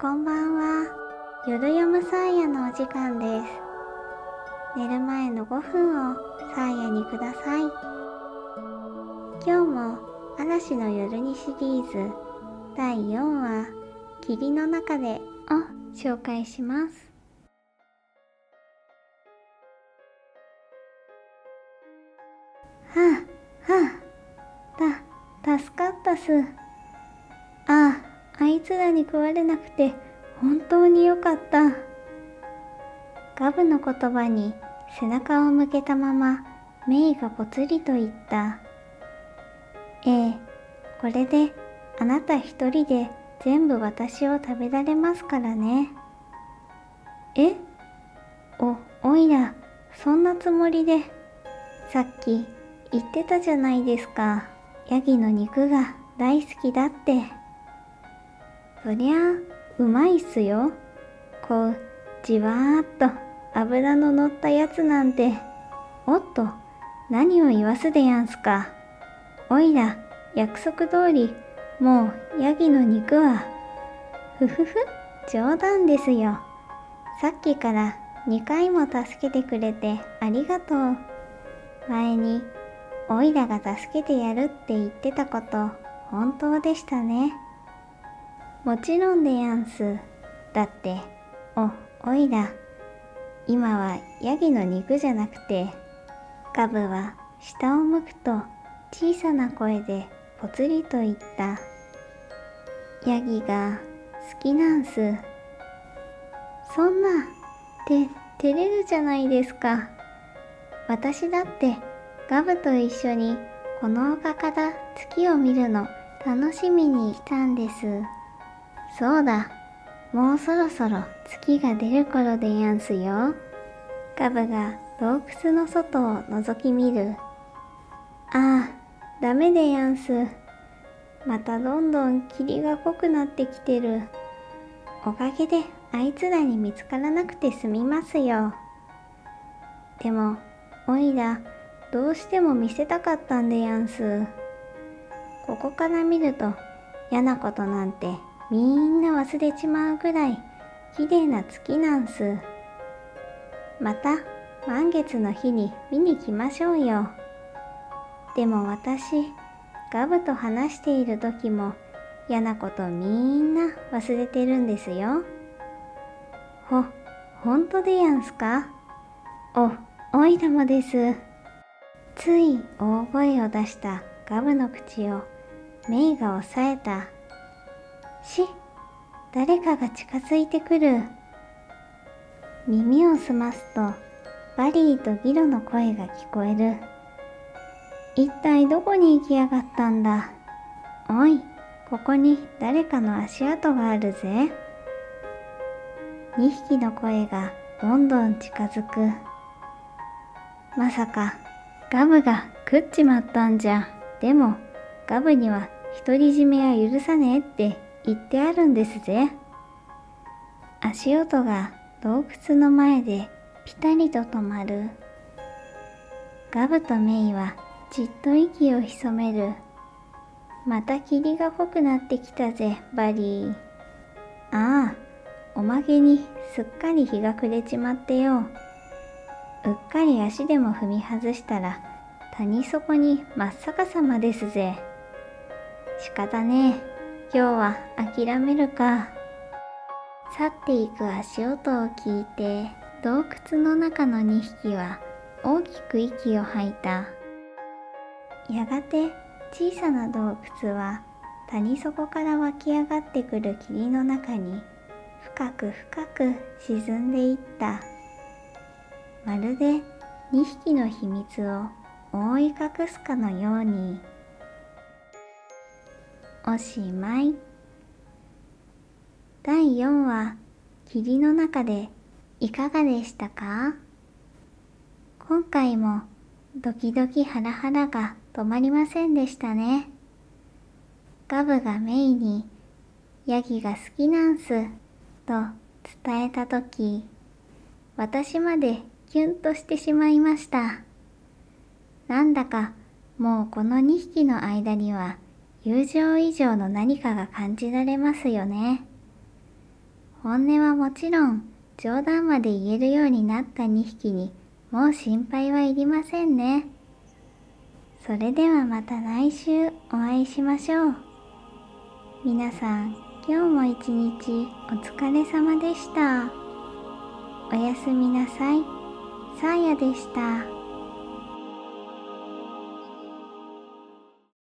こんばんは。夜読むサーヤのお時間です。寝る前の5分をサーヤにください。今日も嵐の夜にシリーズ第4話霧の中でを紹介します。はあ、はあ、た、助かったす。あ、いつらに食われなくて本当によかった。ガブの言葉に背中を向けたままメイがぽつりと言った。ええ、これであなた一人で全部私を食べられますからね。え？お、おいら、そんなつもりで、さっき言ってたじゃないですか。ヤギの肉が大好きだって。そりゃ、うまいっすよ。こう、じわーっと油の乗ったやつなんて。おっと、何を言わすでやんすか。おいら、約束通り、もうヤギの肉は、ふふふ、冗談ですよ。さっきから2回も助けてくれてありがとう。前に、おいらが助けてやるって言ってたこと、本当でしたね。もちろんでやんす。だって、お、おいら、今はヤギの肉じゃなくて、ガブは下を向くと小さな声でぽつりと言った。ヤギが好きなんす。そんな、て、照れるじゃないですか。私だってガブと一緒にこの丘から月を見るの楽しみに来たんです。そうだ、もうそろそろ月が出る頃でやんすよ。ガブが洞窟の外を覗き見る。ああ、ダメでやんす。またどんどん霧が濃くなってきてる。おかげであいつらに見つからなくて済みますよ。でも、おいら、どうしても見せたかったんでやんす。ここから見ると嫌なことなんてみんな忘れちまうぐらい綺麗な月なんす。また満月の日に見に来ましょうよ。でも私、ガブと話している時も嫌なことみんな忘れてるんですよ。ほ、ほんとでやんすか？お、おいらもです。つい大声を出したガブの口をメイが押さえた。し、誰かが近づいてくる。耳を澄ますと、バリーとギロの声が聞こえる。一体どこに行きやがったんだ。おい、ここに誰かの足跡があるぜ。二匹の声がどんどん近づく。まさか、ガブが食っちまったんじゃ。でも、ガブには独り占めは許さねえって言ってあるんですぜ。足音が洞窟の前でピタリと止まる。ガブとメイはじっと息を潜める。また霧が濃くなってきたぜ、バリー。ああ、おまけにすっかり日が暮れちまってよ。うっかり足でも踏み外したら谷底に真っ逆さまですぜ。仕方ねえ。今日は諦めるか。去っていく足音を聞いて、洞窟の中の2匹は大きく息を吐いた。やがて小さな洞窟は谷底から湧き上がってくる霧の中に深く深く沈んでいった。まるで2匹の秘密を覆い隠すかのように。おしまい。第4話霧の中でいかがでしたか？今回もドキドキハラハラが止まりませんでしたね。ガブがメイにヤギが好きなんすと伝えたとき私までキュンとしてしまいました。なんだかもうこの2匹の間には友情以上の何かが感じられますよね。本音はもちろん冗談まで言えるようになった2匹にもう心配はいりませんね。それではまた来週お会いしましょう。皆さん今日も一日お疲れ様でした。おやすみなさい。さあやでした。